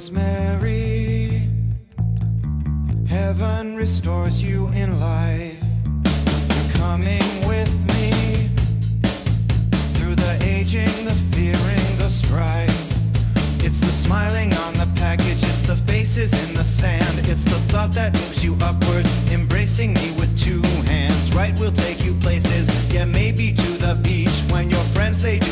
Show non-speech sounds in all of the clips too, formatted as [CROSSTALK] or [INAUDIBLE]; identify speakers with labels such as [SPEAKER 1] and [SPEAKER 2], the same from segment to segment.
[SPEAKER 1] rosemary. Heaven restores you in life. You're coming with me through the aging, the fearing, the strife. It's the smiling on the package, it's the faces in the sand, it's the thought that moves you upward, embracing me with two hands. Right, we'll take you places, yeah, maybe to the beach. When your friends they do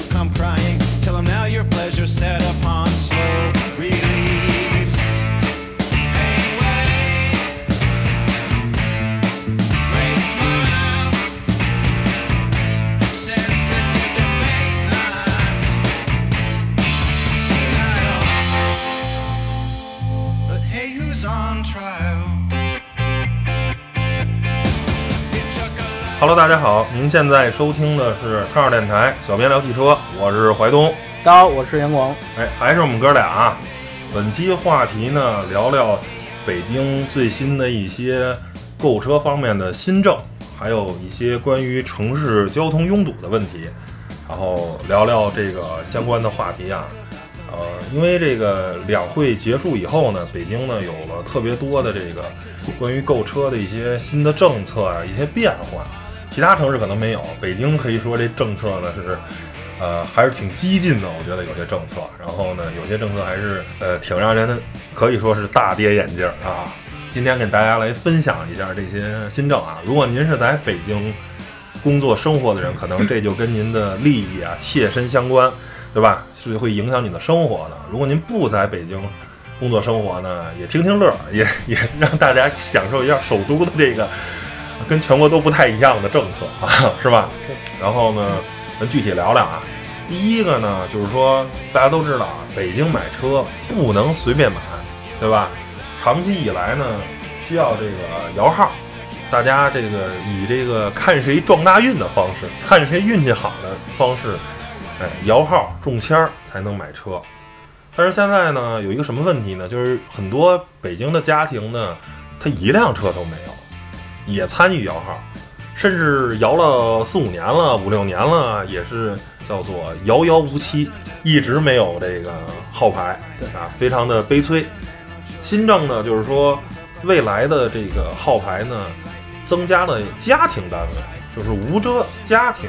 [SPEAKER 2] Hello，大家好，您现在收听的是汤二电台小编聊汽车，我是怀东。
[SPEAKER 3] 大家好，我是杨广。
[SPEAKER 2] 哎，还是我们哥俩啊。本期话题呢，聊聊北京最新的一些购车方面的新政，还有一些关于城市交通拥堵的问题，然后聊聊这个相关的话题啊。呃，因为这个两会结束以后呢，北京呢有了特别多的这个关于购车的一些新的政策啊，一些变化。其他城市可能没有，北京可以说这政策呢是，呃，还是挺激进的。我觉得有些政策，然后呢，有些政策还是呃挺让人可以说是大跌眼镜啊。今天给大家来分享一下这些新政啊。如果您是在北京工作生活的人，可能这就跟您的利益啊切身相关，对吧？是会影响你的生活的。如果您不在北京工作生活呢，也听听乐，也也让大家享受一下首都的这个跟全国都不太一样的政策 [LAUGHS] 啊，是吧？然后呢，咱具体聊聊啊。第一个呢，就是说大家都知道啊，北京买车不能随便买，对吧？长期以来呢，需要这个摇号，大家这个以这个看谁撞大运的方式，看谁运气好的方式，哎，摇号中签儿才能买车。但是现在呢，有一个什么问题呢？就是很多北京的家庭呢，他一辆车都没有，也参与摇号，甚至摇了四五年了、五六年了，也是叫做遥遥无期，一直没有这个号牌，啊，非常的悲催。新政呢，就是说未来的这个号牌呢，增加了家庭单位，就是无遮家庭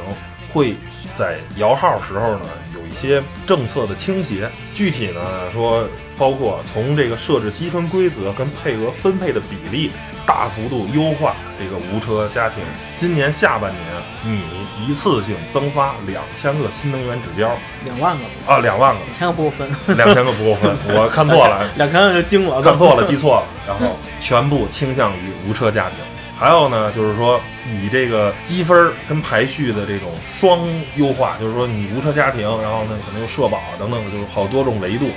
[SPEAKER 2] 会在摇号时候呢有一些政策的倾斜。具体呢说，包括从这个设置积分规则跟配额分配的比例大幅度优化这个无车家庭。今年下半年，你一次性增发两千个新能源指标
[SPEAKER 3] 两万个，
[SPEAKER 2] 啊，两万个，
[SPEAKER 3] 千个不够分，
[SPEAKER 2] 两千个不够分，我看错了。
[SPEAKER 3] 两千个就惊了，
[SPEAKER 2] 看错了，记错了，然后全部倾向于无车家庭。还有呢，就是说以这个积分儿跟排序的这种双优化，就是说你无车家庭，然后呢可能有社保啊等等，就是好多种维度，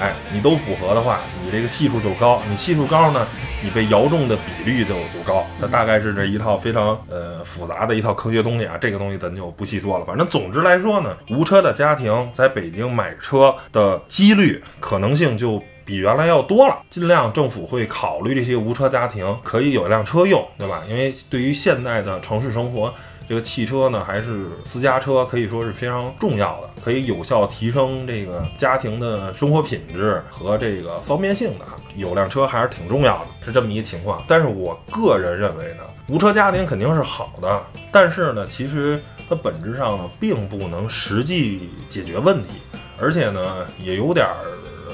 [SPEAKER 2] 哎，你都符合的话，你这个系数就高。你系数高呢，你被摇中的比率就就高。它大概是这一套非常呃复杂的一套科学东西啊，这个东西咱就不细说了。反正总之来说呢，无车的家庭在北京买车的几率可能性就。比原来要多了，尽量政府会考虑这些无车家庭可以有一辆车用，对吧？因为对于现代的城市生活，这个汽车呢还是私家车可以说是非常重要的，可以有效提升这个家庭的生活品质和这个方便性的。有辆车还是挺重要的，是这么一个情况。但是我个人认为呢，无车家庭肯定是好的，但是呢，其实它本质上呢并不能实际解决问题，而且呢也有点儿。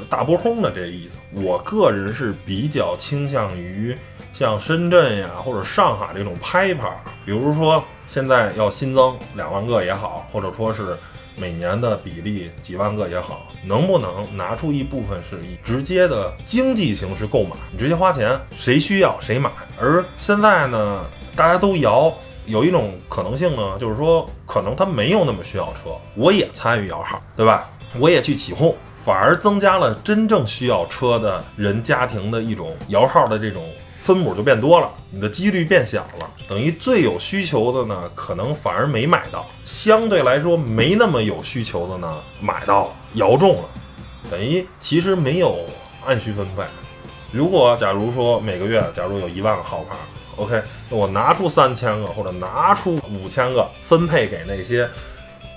[SPEAKER 2] 大波轰的这意思，我个人是比较倾向于像深圳呀或者上海这种拍牌，比如说现在要新增两万个也好，或者说是每年的比例几万个也好，能不能拿出一部分是以直接的经济形式购买，你直接花钱，谁需要谁买。而现在呢，大家都摇，有一种可能性呢，就是说可能他没有那么需要车，我也参与摇号，对吧？我也去起哄。反而增加了真正需要车的人家庭的一种摇号的这种分母就变多了，你的几率变小了，等于最有需求的呢，可能反而没买到，相对来说没那么有需求的呢，买到了，摇中了，等于其实没有按需分配。如果假如说每个月假如有一万个号牌，OK，那我拿出三千个或者拿出五千个分配给那些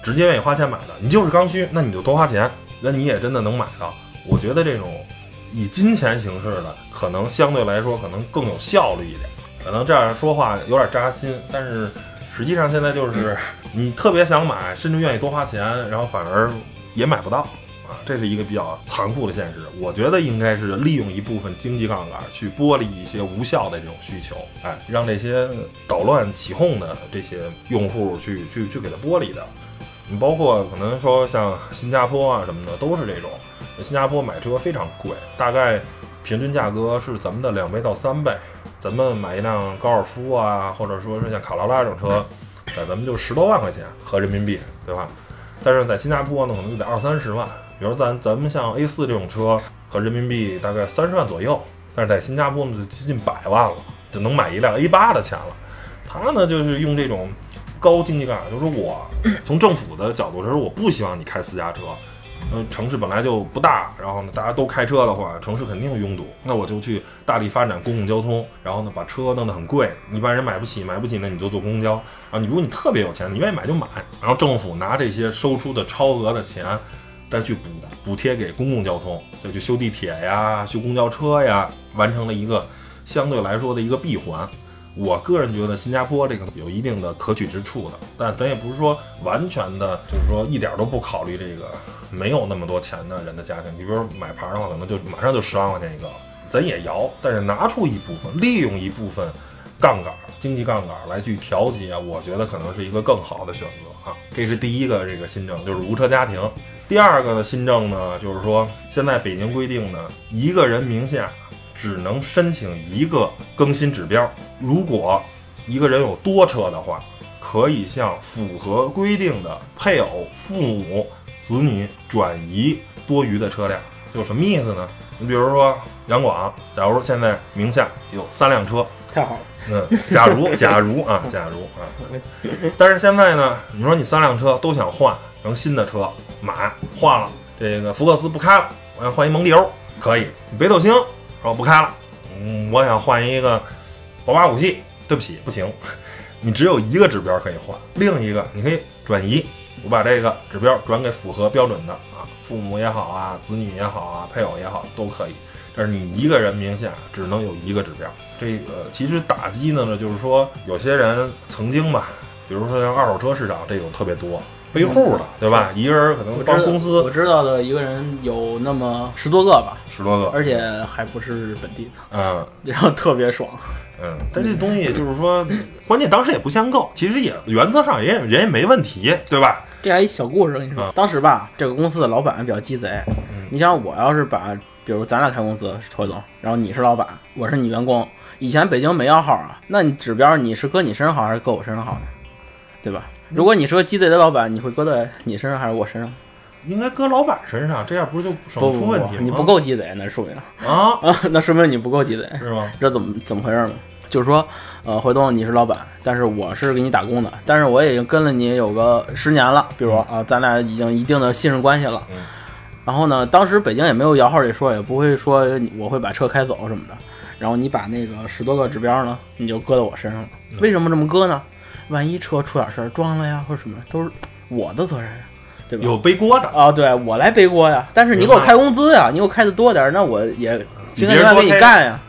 [SPEAKER 2] 直接愿意花钱买的，你就是刚需，那你就多花钱。那你也真的能买到？我觉得这种以金钱形式的，可能相对来说可能更有效率一点。可能这样说话有点扎心，但是实际上现在就是你特别想买，甚至愿意多花钱，然后反而也买不到啊，这是一个比较残酷的现实。我觉得应该是利用一部分经济杠杆去剥离一些无效的这种需求，哎，让这些捣乱起哄的这些用户去去去给它剥离掉。你包括可能说像新加坡啊什么的都是这种，新加坡买车非常贵，大概平均价格是咱们的两倍到三倍。咱们买一辆高尔夫啊，或者说是像卡罗拉这种车，在咱们就十多万块钱合人民币，对吧？但是在新加坡呢，可能就得二三十万。比如咱咱们像 A 四这种车，合人民币大概三十万左右，但是在新加坡呢就接近百万了，就能买一辆 A 八的钱了。他呢就是用这种高经济杠杆，就是我 [CLEARS THROAT] 从政府的角度，就是我不希望你开私家车。嗯，城市本来就不大，然后呢，大家都开车的话，城市肯定拥堵。那我就去大力发展公共交通，然后呢，把车弄得很贵，一般人买不起，买不起呢，你就坐公交。啊，你如果你特别有钱，你愿意买就买，然后政府拿这些收出的超额的钱，再去补补贴给公共交通，再去修地铁呀，修公交车呀，完成了一个相对来说的一个闭环。我个人觉得新加坡这个有一定的可取之处的，但咱也不是说完全的，就是说一点都不考虑这个没有那么多钱的人的家庭。你比如买牌的话，可能就马上就十万块钱一个，咱也摇，但是拿出一部分，利用一部分杠杆、经济杠杆来去调节，我觉得可能是一个更好的选择啊。这是第一个这个新政，就是无车家庭。第二个的新政呢，就是说现在北京规定呢，一个人名下。只能申请一个更新指标。如果一个人有多车的话，可以向符合规定的配偶、父母、子女转移多余的车辆。就什么意思呢？你比如说杨广，假如现在名下有三辆车，
[SPEAKER 3] 太好了。
[SPEAKER 2] 嗯，假如 [LAUGHS] 假如啊，假如啊，但是现在呢，你说你三辆车都想换成新的车，买换了这个福克斯不开了，我要换一蒙迪欧，可以。北斗星。说不开了，嗯，我想换一个宝马五系。对不起，不行，你只有一个指标可以换，另一个你可以转移。我把这个指标转给符合标准的啊，父母也好啊，子女也好啊，配偶也好都可以。但是你一个人名下只能有一个指标。这个其实打击的呢，就是说有些人曾经吧，比如说像二手车市场这种特别多。背户的，对吧？一个人可能帮公司。
[SPEAKER 3] 我知道的一个人有那么十多个吧，
[SPEAKER 2] 十多个，
[SPEAKER 3] 而且还不是本地的，
[SPEAKER 2] 嗯，[LAUGHS]
[SPEAKER 3] 然后特别爽，
[SPEAKER 2] 嗯。但这东西就是说，关键当时也不限购，其实也原则上也人也没问题，对吧？
[SPEAKER 3] 这还一小故事跟你说，当时吧，这个公司的老板比较鸡贼。你想，我要是把，比如咱俩开公司，侯总，然后你是老板，我是你员工，以前北京没摇号啊，那你指标你是搁你身上好还是搁我身上好呢？对吧？如果你是个鸡贼的老板，你会搁在你身上还是我身上？
[SPEAKER 2] 应该搁老板身上，这样不是就省出问题吗？
[SPEAKER 3] 你不够鸡贼，那说明
[SPEAKER 2] 啊
[SPEAKER 3] 啊，[LAUGHS] 那说明你不够鸡贼，
[SPEAKER 2] 是吗？
[SPEAKER 3] 这怎么怎么回事呢？就是说，呃，回东你是老板，但是我是给你打工的，但是我已经跟了你有个十年了，比如啊，咱俩已经一定的信任关系了。
[SPEAKER 2] 嗯。
[SPEAKER 3] 然后呢，当时北京也没有摇号这说，也不会说我会把车开走什么的。然后你把那个十多个指标呢，你就搁在我身上了。为什么这么搁呢？万一车出点事儿撞了呀，或者什么，都是我的责任呀，对吧？
[SPEAKER 2] 有背锅的
[SPEAKER 3] 啊，对我来背锅呀。但是你给我开工资呀，你给我开的多点，那我也情愿给你干呀。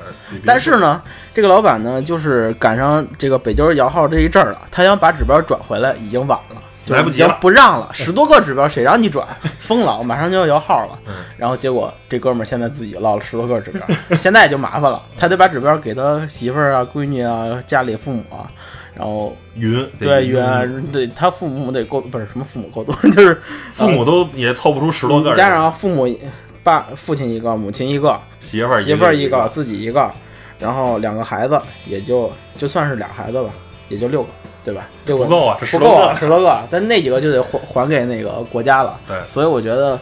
[SPEAKER 3] 但是呢，这个老板呢，就是赶上这个北京摇号这一阵儿了，他想把指标转回来，已经晚了，
[SPEAKER 2] 来不及了，
[SPEAKER 3] 不让了。十多个指标，谁让你转？[LAUGHS] 疯了，马上就要摇号了。然后结果这哥们儿现在自己落了十多个指标，现在也就麻烦了，他得把指标给他媳妇儿啊、闺女啊、家里父母啊。然后
[SPEAKER 2] 云
[SPEAKER 3] 对云对他父母得够不是什么父母够多，[LAUGHS] 就是
[SPEAKER 2] 父母都也凑不出十多个。
[SPEAKER 3] 加上父母爸父亲一个，母亲一个，
[SPEAKER 2] 媳妇儿
[SPEAKER 3] 媳妇儿
[SPEAKER 2] 一
[SPEAKER 3] 个，自己一个，然后两个孩子，也就就算是俩孩子吧，也就六个，对吧？六个
[SPEAKER 2] 不够啊，
[SPEAKER 3] 不够啊，十多个，但那几个就得还还给那个国家了。
[SPEAKER 2] 对，
[SPEAKER 3] 所以我觉得，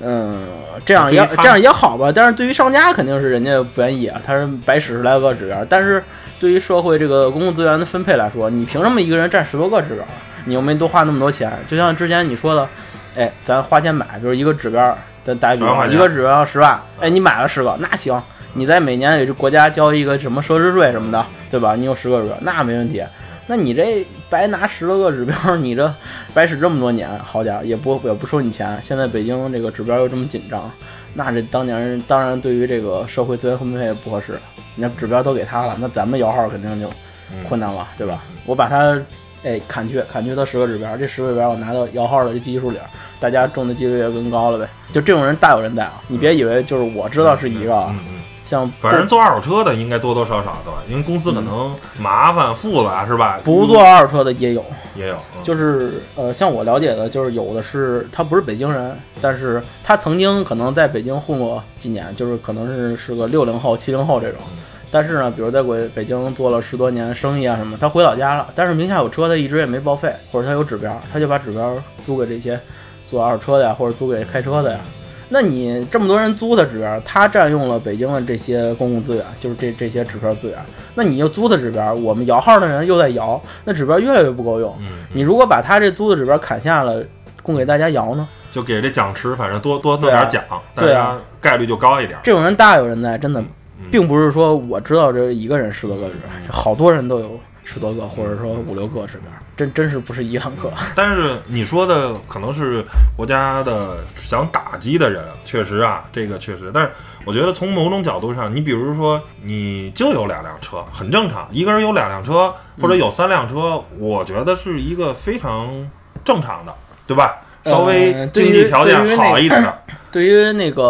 [SPEAKER 3] 嗯，这样也这样也好吧。但是对于商家肯定是人家不愿意啊，他是白使十来个指标，但是。对于社会这个公共资源的分配来说，你凭什么一个人占十多个指标？你又没多花那么多钱。就像之前你说的，哎，咱花钱买，就是一个指标，咱打比方，一个指标十万，哎，你买了十个，那行，你在每年给这国家交一个什么奢侈税什么的，对吧？你有十个指标，那没问题。那你这白拿十多个指标，[LAUGHS] 你这白使这么多年，好点儿，也不也不收你钱。现在北京这个指标又这么紧张，那这当年当然对于这个社会资源分配也不合适。你看指标都给他了，那咱们摇号肯定就
[SPEAKER 2] 嗯
[SPEAKER 3] 困难了，对吧？我把它哎砍去，砍去他十个指标，这十个指标我拿到摇号的这基数里，大家中的几率也更高了呗。就这种人大有人在啊！你别以为就是我知道是一个啊，
[SPEAKER 2] 嗯嗯。
[SPEAKER 3] 像
[SPEAKER 2] 反正做二手车的应该多多少少的吧，因为公司可能麻烦复杂是吧？
[SPEAKER 3] 不做二手车的也有，
[SPEAKER 2] 也有，嗯
[SPEAKER 3] 就是呃，像我了解的，就是有的是他不是北京人，但是他曾经可能在北京混过几年，就是可能是是个六零后、七零后这种。但是呢，比如在北北京做了十多年生意啊什么，他回老家了，但是名下有车，他一直也没报废，或者他有指标，他就把指标租给这些做二手车的呀，或者租给开车的呀。那你这么多人租的指标，他占用了北京的这些公共资源，就是这这些指标资源。那你又租的指标，我们摇号的人又在摇，那指标越来越不够用。
[SPEAKER 2] 嗯，
[SPEAKER 3] 你如果把他这租的指标砍下了，供给大家摇呢？
[SPEAKER 2] 就给这奖池，反正多多弄点奖，大
[SPEAKER 3] 对啊
[SPEAKER 2] 家概率就高一点。
[SPEAKER 3] 这种人大有人在，真的，
[SPEAKER 2] 嗯
[SPEAKER 3] 并不是说我知道这一个人十多个指标，好多人都有十多个，或者说五六个这边，真真是不是一两个。[LAUGHS]
[SPEAKER 2] 但是你说的可能是国家的想打击的人，确实啊，这个确实。但是我觉得从某种角度上，你比如说你就有两辆车，很正常，一个人有两辆车或者有三辆车，我觉得是一个非常正常的，对吧？稍微
[SPEAKER 3] 呃
[SPEAKER 2] 经济条件好一点，[CLEARS THROAT]
[SPEAKER 3] 对于那个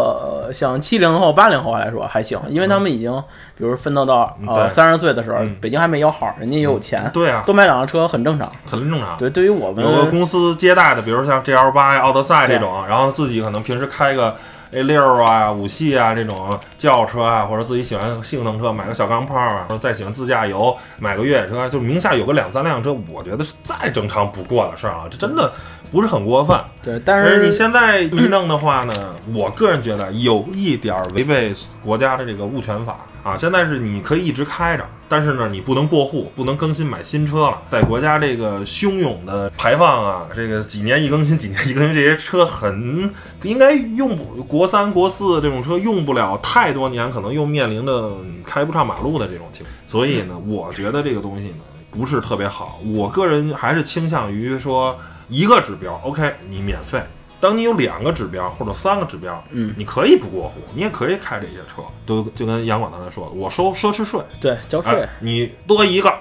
[SPEAKER 3] 呃像七零后、八零后来说还行，因为他们已经，比如奋斗到
[SPEAKER 2] 嗯
[SPEAKER 3] 呃三十岁的时候
[SPEAKER 2] 嗯，
[SPEAKER 3] 北京还没摇号，人家也有钱，
[SPEAKER 2] 对啊，
[SPEAKER 3] 多买两辆车很正常。
[SPEAKER 2] 很正常。
[SPEAKER 3] 对，对于我们
[SPEAKER 2] 有个公司接待的，比如像 GL 八呀、奥德赛这种，然后自己可能平时开个 A 六啊、五系啊这种轿车啊，或者自己喜欢性能车，买个小钢炮啊，或者再喜欢自驾游，买个越野车，就名下有个两三辆车，我觉得是再正常不过的事儿啊，这真的不是很过分。
[SPEAKER 3] 对，但是
[SPEAKER 2] 你现在一弄的话呢，我个人觉得有一点儿违背国家的这个物权法啊。现在是你可以一直开着，但是呢，你不能过户，不能更新买新车了。在国家这个汹涌的排放啊，这个几年一更新，几年一更新，这些车很应该用不国三、国四这种车用不了太多年，可能又面临着开不上马路的这种情况。所以呢，我觉得这个东西呢不是特别好。我个人还是倾向于说。一个指标，OK，你免费。当你有两个指标或者三个指标，
[SPEAKER 3] 嗯。
[SPEAKER 2] 你可以不过户，你也可以开这些车，都就跟杨广刚才说的，我收奢侈税，
[SPEAKER 3] 对交税。
[SPEAKER 2] 哎，，你多一个，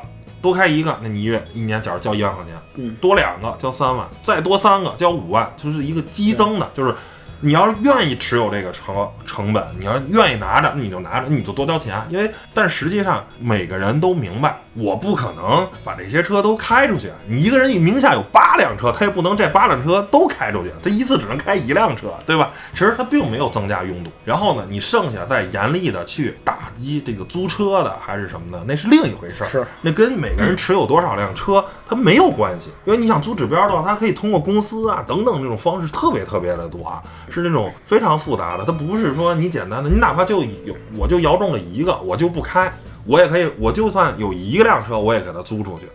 [SPEAKER 2] 多开一个，那你一月一年假如交一万块钱，
[SPEAKER 3] 嗯，
[SPEAKER 2] 多两个交三万，再多三个交五万，就是一个激增的，就是你要是愿意持有这个车成本，你要愿意拿着，那你就拿着，你就多交钱。因为，但实际上每个人都明白，我不可能把这些车都开出去。你一个人名下有八辆车，他也不能这八辆车都开出去，他一次只能开一辆车，对吧？其实他并没有增加拥堵。然后呢，你剩下再严厉的去打击这个租车的还是什么的，那是另一回事儿。
[SPEAKER 3] 是
[SPEAKER 2] 那跟每个人持有多少辆车它没有关系，因为你想租指标的话，它可以通过公司啊等等这种方式特别特别的多啊，是那种非常复杂的，它不是说你简单的，你哪怕就有我就摇中了一个，我就不开，我也可以，我就算有一辆车，我也给他租出去。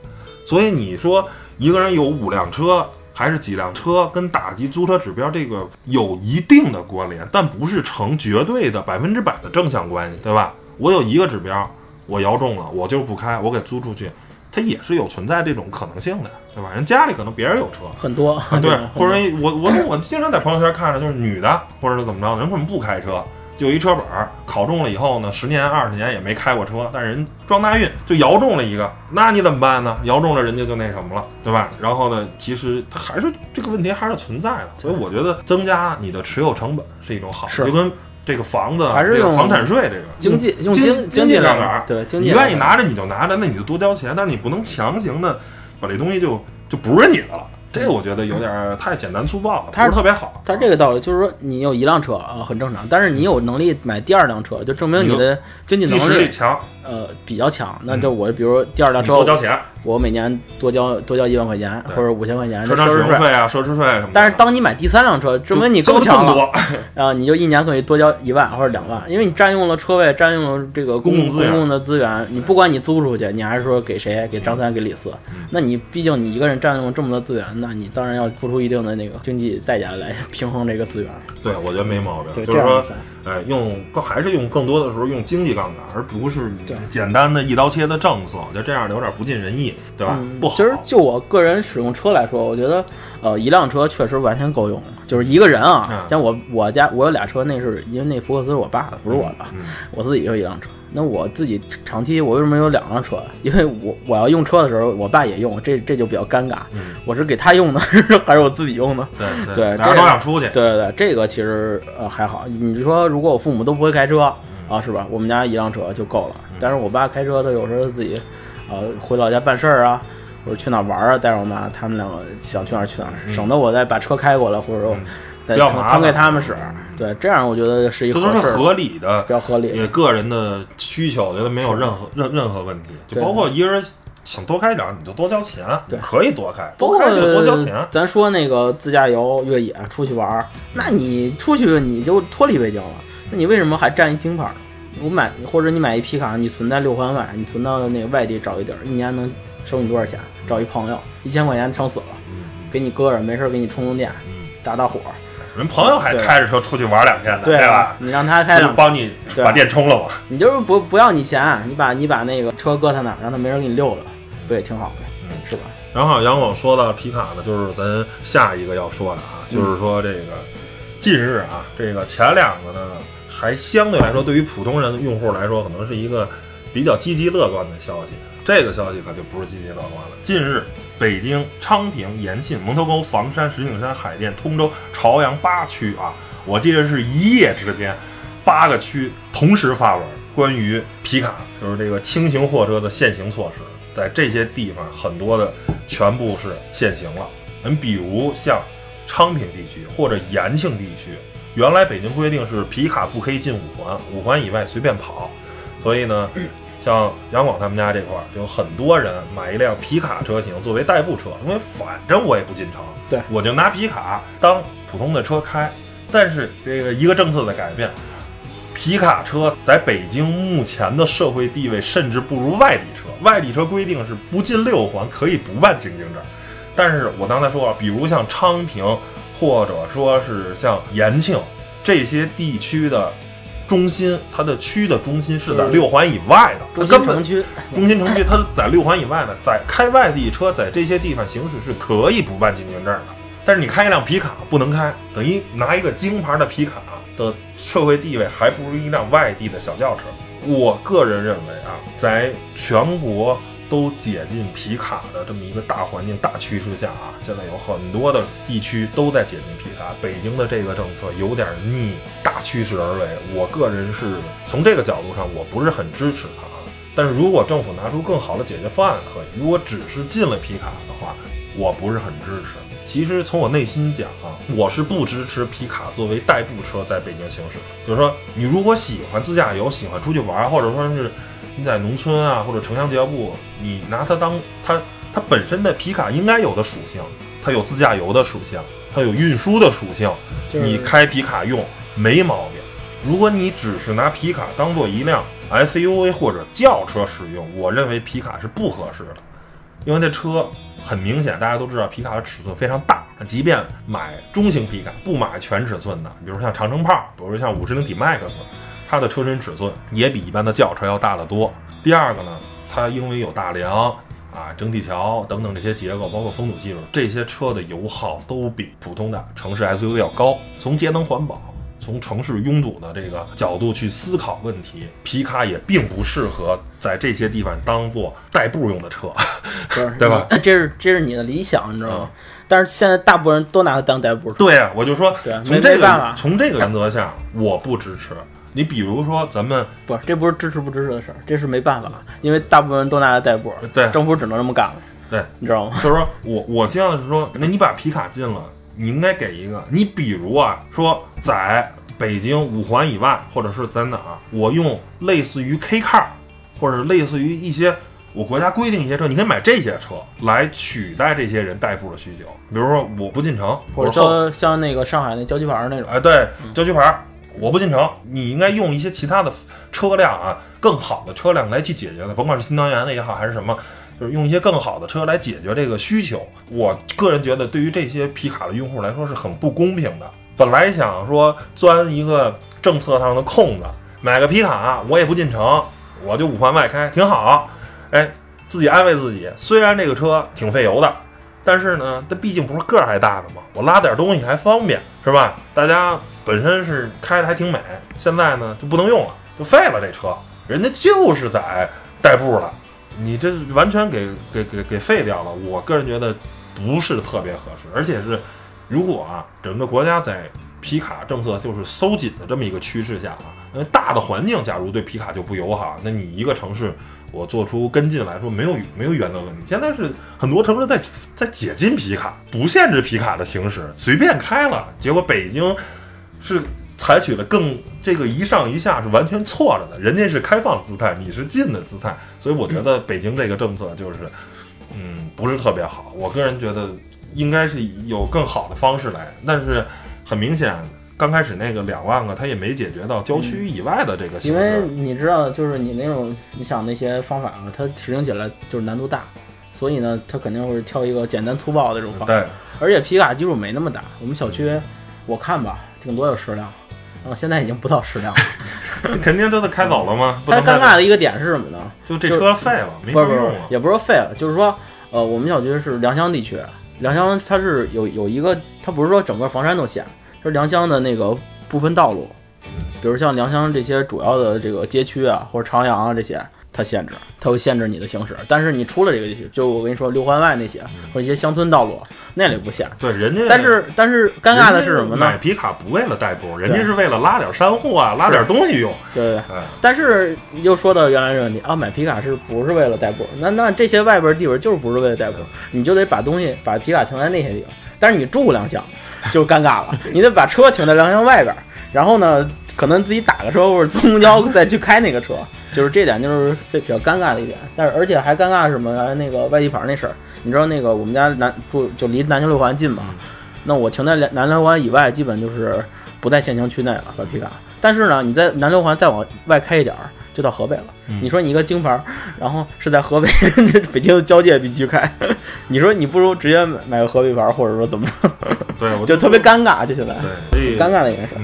[SPEAKER 2] 所以你说一个人有五辆车还是几辆车，跟打击租车指标这个有一定的关联，但不是成绝对的百分之百的正向关系，对吧？我有一个指标，我摇中了，我就不开，我给租出去，它也是有存在这种可能性的，对吧？人家里可能别人有车，
[SPEAKER 3] 很多，
[SPEAKER 2] 啊，对，或者我我我经常在朋友圈看着，就是女的，或者是怎么着，人可能不开车，就一车本儿，考中了以后呢，十年二十年也没开过车，但是人撞大运就摇中了一个，那你怎么办呢？摇中了人家就那什么了，对吧？然后呢，其实它还是这个问题还是存在的，所以我觉得增加你的持有成本是一种好，
[SPEAKER 3] 是
[SPEAKER 2] 就跟这个房子
[SPEAKER 3] 还是用
[SPEAKER 2] 这个房产税这个
[SPEAKER 3] 经济用
[SPEAKER 2] 经
[SPEAKER 3] 经
[SPEAKER 2] 经
[SPEAKER 3] 济
[SPEAKER 2] 杠杆儿，
[SPEAKER 3] 对经济
[SPEAKER 2] 你愿意拿着你就拿着，那你就多交钱，但是你不能强行的把这东西就就不是你的了。这个我觉得有点儿太简单粗暴了，不
[SPEAKER 3] 它
[SPEAKER 2] 是特别好。
[SPEAKER 3] 它这个道理就是说，你有一辆车啊，很正常，但是你有能力买第二辆车，就证明你的经济能力
[SPEAKER 2] 强，
[SPEAKER 3] 呃比较强。那就我比如第二辆
[SPEAKER 2] 你
[SPEAKER 3] 车，
[SPEAKER 2] 多交钱，
[SPEAKER 3] 我每年多交多交一万块钱或者五千块钱
[SPEAKER 2] 车船使
[SPEAKER 3] 的奢侈税。
[SPEAKER 2] 用费啊、奢侈税什么的。
[SPEAKER 3] 但是当你买第三辆车，证明你更强了啊！你就一年可以多交一万或者两万，因为你占用了车位，占用了这个公
[SPEAKER 2] 公共资源
[SPEAKER 3] 公共的资源。你不管你租出去，你还是说给谁，给张三，给李四，
[SPEAKER 2] 嗯
[SPEAKER 3] 那你毕竟你一个人占用了这么多资源，那你当然要付出一定的那个经济代价来平衡这个资源。
[SPEAKER 2] 对，我觉得没毛病。就是说，哎，用更还是用更多的时候用经济杠杆，而不是简单的一刀切的政策，就这样有点不尽人意，对吧？
[SPEAKER 3] 嗯
[SPEAKER 2] 不好。
[SPEAKER 3] 其实就我个人使用车来说，我觉得，呃，一辆车确实完全够用，就是一个人啊，
[SPEAKER 2] 嗯
[SPEAKER 3] 像我我家我有俩车，那是因为那福克斯是我爸的，不是我的，
[SPEAKER 2] 嗯
[SPEAKER 3] 我自己就一辆车。那我自己长期我为什么有两辆车？因为我我要用车的时候，我爸也用，这这就比较尴尬。
[SPEAKER 2] 嗯，
[SPEAKER 3] 我是给他用的，[LAUGHS] 还是我自己用的？
[SPEAKER 2] 对
[SPEAKER 3] 对
[SPEAKER 2] 俩人
[SPEAKER 3] 这
[SPEAKER 2] 都想出去，
[SPEAKER 3] 对对对，这个其实呃还好。你说如果我父母都不会开车啊，是吧？我们家一辆车就够了。但是我爸开车，他有时候自己呃回老家办事儿啊，或者去哪儿玩儿啊，带着我妈，他们两个想去哪儿去哪儿，省得我再把车开过来，或者说
[SPEAKER 2] 嗯
[SPEAKER 3] 再腾腾给他们使。对，这样我觉得是一
[SPEAKER 2] 这都是
[SPEAKER 3] 合，
[SPEAKER 2] 合理的
[SPEAKER 3] 比，较合理。
[SPEAKER 2] 也个人的需求，我觉得没有任何任任何问题。就包括一个人想多开点儿，你就多交钱，
[SPEAKER 3] 对
[SPEAKER 2] 可以多开，多开就多交钱。
[SPEAKER 3] 咱说那个自驾游、越野出去玩儿，那你出去你就脱离北京了，那你为什么还占一京牌？我买或者你买一皮卡，你存在六环外，你存到那个外地找一地儿，一年能收你多少钱？找一朋友，一千块钱撑死了，
[SPEAKER 2] 嗯
[SPEAKER 3] 给你搁着，没事儿给你充充电，
[SPEAKER 2] 嗯，
[SPEAKER 3] 打打火，
[SPEAKER 2] 人朋友还开着车出去玩两天呢，对吧？
[SPEAKER 3] 你让他
[SPEAKER 2] 他
[SPEAKER 3] 开两，
[SPEAKER 2] 就帮你把电充了嘛。
[SPEAKER 3] 你就是不不要你钱，你把你把那个车搁他那儿，让他没人给你溜了，不也挺好的？
[SPEAKER 2] 嗯
[SPEAKER 3] 是吧？
[SPEAKER 2] 然后杨总说到皮卡呢，就是咱下一个要说的啊，
[SPEAKER 3] 嗯
[SPEAKER 2] 就是说这个近日啊，这个前两个呢，还相对来说对于普通人用户来说，可能是一个比较积极乐观的消息。这个消息可就不是积极乐观了。近日，北京、昌平、延庆、门头沟、房山、石景山、海淀、通州、朝阳八区啊，我记得是一夜之间，八个区同时发文关于皮卡，就是这个轻型货车的限行措施，在这些地方很多的全部是限行了。你比如像昌平地区或者延庆地区，原来北京规定是皮卡不可以进五环，五环以外随便跑，所以呢。像杨广他们家这块儿，就有很多人买一辆皮卡车型作为代步车，因为反正我也不进城，
[SPEAKER 3] 对
[SPEAKER 2] 我就拿皮卡当普通的车开。但是这个一个政策的改变，皮卡车在北京目前的社会地位甚至不如外地车。外地车规定是不进六环可以不办经营证，但是我刚才说了，比如像昌平或者说是像延庆这些地区的中心，它的区的中心是在六环以外的，
[SPEAKER 3] 中
[SPEAKER 2] 它根本
[SPEAKER 3] 心城区，
[SPEAKER 2] 中心城区它是在六环以外的，在开外地车在这些地方行驶是可以不办进京证的。但是你开一辆皮卡不能开，等于拿一个京牌的皮卡的社会地位还不如一辆外地的小轿车。我个人认为啊，在全国都解禁皮卡的这么一个大环境、大趋势下啊，现在有很多的地区都在解禁皮卡。北京的这个政策有点逆大趋势而为，我个人是从这个角度上我不是很支持它啊。但是如果政府拿出更好的解决方案可以，如果只是禁了皮卡的话，我不是很支持。其实从我内心讲啊，我是不支持皮卡作为代步车在北京行驶。就是说，你如果喜欢自驾游，喜欢出去玩，或者说是你在农村啊或者城乡结合部，你拿它当它它本身的皮卡应该有的属性，它有自驾游的属性，它有运输的属性，你开皮卡用没毛病。如果你只是拿皮卡当做一辆 SUV 或者轿车使用，我认为皮卡是不合适的，因为这车很明显，大家都知道皮卡的尺寸非常大，即便买中型皮卡，不买全尺寸的，比如像长城炮，比如像五十铃体 MAX，它的车身尺寸也比一般的轿车要大得多。第二个呢，它因为有大梁。啊，整体桥等等这些结构，包括风阻系数，这些车的油耗都比普通的城市 SUV 要高。从节能环保，从城市拥堵的这个角度去思考问题，皮卡也并不适合在这些地方当做代步用的车。[LAUGHS] 对吧？
[SPEAKER 3] 这是这是你的理想，你知道吗？
[SPEAKER 2] 嗯
[SPEAKER 3] 但是现在大部分人都拿它当代步车。
[SPEAKER 2] 对呀、我就说从这个从这个原则下，我不支持。你比如说咱们
[SPEAKER 3] 不是，这不是支持不支持的事儿，这是没办法，因为大部分人都拿来代步，
[SPEAKER 2] 对
[SPEAKER 3] 政府只能这么干了，
[SPEAKER 2] 对，
[SPEAKER 3] 你知道吗？
[SPEAKER 2] 就是说我我希望是说，那你把皮卡禁了，你应该给一个，你比如啊，说在北京五环以外，或者是在哪儿，我用类似于 K car，或者类似于一些我国家规定一些车，你可以买这些车来取代这些人代步的需求。比如说我不进城，
[SPEAKER 3] 或者
[SPEAKER 2] 我后
[SPEAKER 3] 像像那个上海那郊区牌儿那种，
[SPEAKER 2] 哎，对，郊区牌儿，我不进城，你应该用一些其他的车辆啊，更好的车辆来去解决的，甭管是新能源的也好，还是什么，就是用一些更好的车来解决这个需求。我个人觉得，对于这些皮卡的用户来说是很不公平的。本来想说钻一个政策上的空子，买个皮卡，我也不进城，我就五环外开，挺好。哎，自己安慰自己，虽然这个车挺费油的，但是呢，它毕竟不是个儿还大的嘛，我拉点东西还方便，是吧？大家本身是开的还挺美，现在呢就不能用了，就废了这车。人家就是在代步了，你这完全给给给给废掉了。我个人觉得不是特别合适，而且是如果啊，整个国家在皮卡政策就是收紧的这么一个趋势下啊，因为大的环境假如对皮卡就不友好，那你一个城市。我做出跟进来说，没有没有原则问题。现在是很多城市在在解禁皮卡，不限制皮卡的行驶，随便开了。结果北京是采取了更这个一上一下是完全错了的，人家是开放姿态，你是进的姿态。所以我觉得北京这个政策就是，嗯，不是特别好。我个人觉得应该是有更好的方式来，但是很明显。刚开始那个两万个，他也没解决到郊区以外的这个。
[SPEAKER 3] 因为你知道，就是你那种，你想那些方法啊，它实行起来就是难度大，所以呢，他肯定会挑一个简单粗暴的这种方法。
[SPEAKER 2] 对。
[SPEAKER 3] 而且皮卡基数没那么大，我们小区我看吧，顶多有十辆，然后现在已经不到十辆了。[LAUGHS]
[SPEAKER 2] 肯定都得开走了吗？[LAUGHS]
[SPEAKER 3] 它尴尬的一个点是什么呢？
[SPEAKER 2] 就这车废了，没
[SPEAKER 3] 不是不是，也不是说废了，就是说，呃，我们小区是良乡地区，良乡它是有有一个，它不是说整个房山都限。是良乡的那个部分道路，比如像良乡这些主要的这个街区啊，或者朝阳啊这些，它限制，它会限制你的行驶。但是你出了这个地区，就我跟你说六环外那些或者一些乡村道路，那里不限。
[SPEAKER 2] 对，人家。
[SPEAKER 3] 但是但是尴尬的是什么呢？
[SPEAKER 2] 买皮卡不为了代步，人家是为了拉点山货啊，拉点东西用。
[SPEAKER 3] 对对。但是又说到原来这个问题啊，买皮卡是不是为了代步？那那这些外边地方就是不是为了代步，你就得把东西把皮卡停在那些地方。但是你住良乡。就尴尬了，你得把车停在良乡外边，然后呢，可能自己打个车或者坐公交再去开那个车，就是这点就是比较尴尬的一点。但是而且还尴尬什么？那个外地牌那事儿，你知道那个我们家南住就离南京六环近嘛？那我停在南六环以外，基本就是不在限行区内了，把皮卡。但是呢，你在南六环再往外开一点儿。就到河北了。你说你一个京牌，然后是在河北北京的交界地区开，你说你不如直接买买个河北牌，或者说怎么着？
[SPEAKER 2] 对，[LAUGHS]
[SPEAKER 3] 就特别尴尬，就现在，
[SPEAKER 2] 对，
[SPEAKER 3] 尴尬的一件事。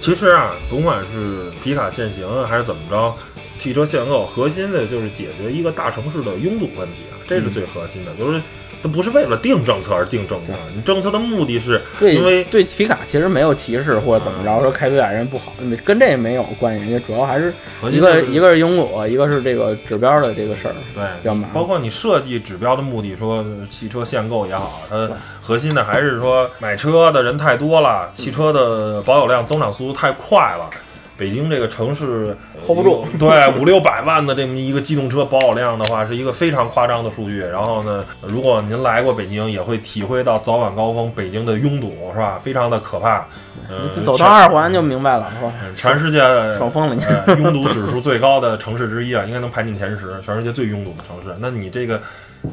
[SPEAKER 2] 其实啊，甭管是皮卡限行还是怎么着，汽车限购核心的就是解决一个大城市的拥堵问题啊，这是最核心的，就是。它不是为了定政策而定政策，你政策的目的是，因为
[SPEAKER 3] 对皮卡其实没有歧视或者怎么着，说开皮卡人不好，跟这没有关系，主要还是一个一个是拥堵，一个是这个指标的这个事儿。
[SPEAKER 2] 对，包括你设计指标的目的，说汽车限购也好，它核心的还是说买车的人太多了，汽车的保有量增长速度太快了。北京这个城市
[SPEAKER 3] hold 不住，
[SPEAKER 2] 对五六百万的这么一个机动车保有量的话，是一个非常夸张的数据。然后呢，如果您来过北京，也会体会到早晚高峰北京的拥堵，是吧？非常的可怕。嗯，
[SPEAKER 3] 走到二环就明白了，是吧？
[SPEAKER 2] 全世界 [LAUGHS]
[SPEAKER 3] 爽疯了，你
[SPEAKER 2] 拥堵指数最高的城市之一啊，应该能排进前十，全世界最拥堵的城市。那你这个。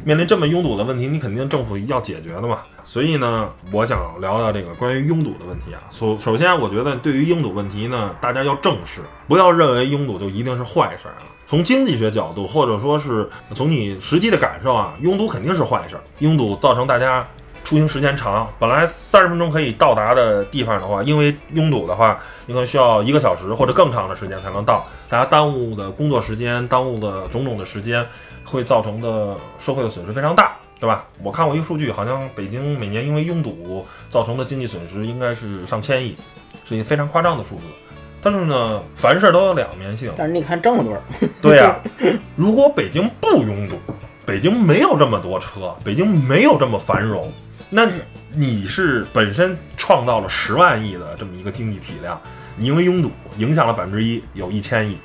[SPEAKER 2] 面临这么拥堵的问题，你肯定政府要解决的嘛。所以呢，我想聊聊这个关于拥堵的问题啊。首首先，我觉得对于拥堵问题呢，大家要正视，不要认为拥堵就一定是坏事啊。从经济学角度，或者说是从你实际的感受啊，拥堵肯定是坏事。拥堵造成大家出行时间长，本来三十分钟可以到达的地方的话，因为拥堵的话，你可能需要一个小时或者更长的时间才能到，大家耽误的工作时间，耽误的种种的时间。会造成的社会的损失非常大，对吧？我看过一个数据，好像北京每年因为拥堵造成的经济损失应该是上千亿，是一个非常夸张的数字。但是呢，凡事都有两面性。
[SPEAKER 3] 但是你看这么多，
[SPEAKER 2] 对呀，[LAUGHS] 如果北京不拥堵，北京没有这么多车，北京没有这么繁荣，那你是本身创造了十万亿的这么一个经济体量，你因为拥堵影响了百分之一，有一千亿。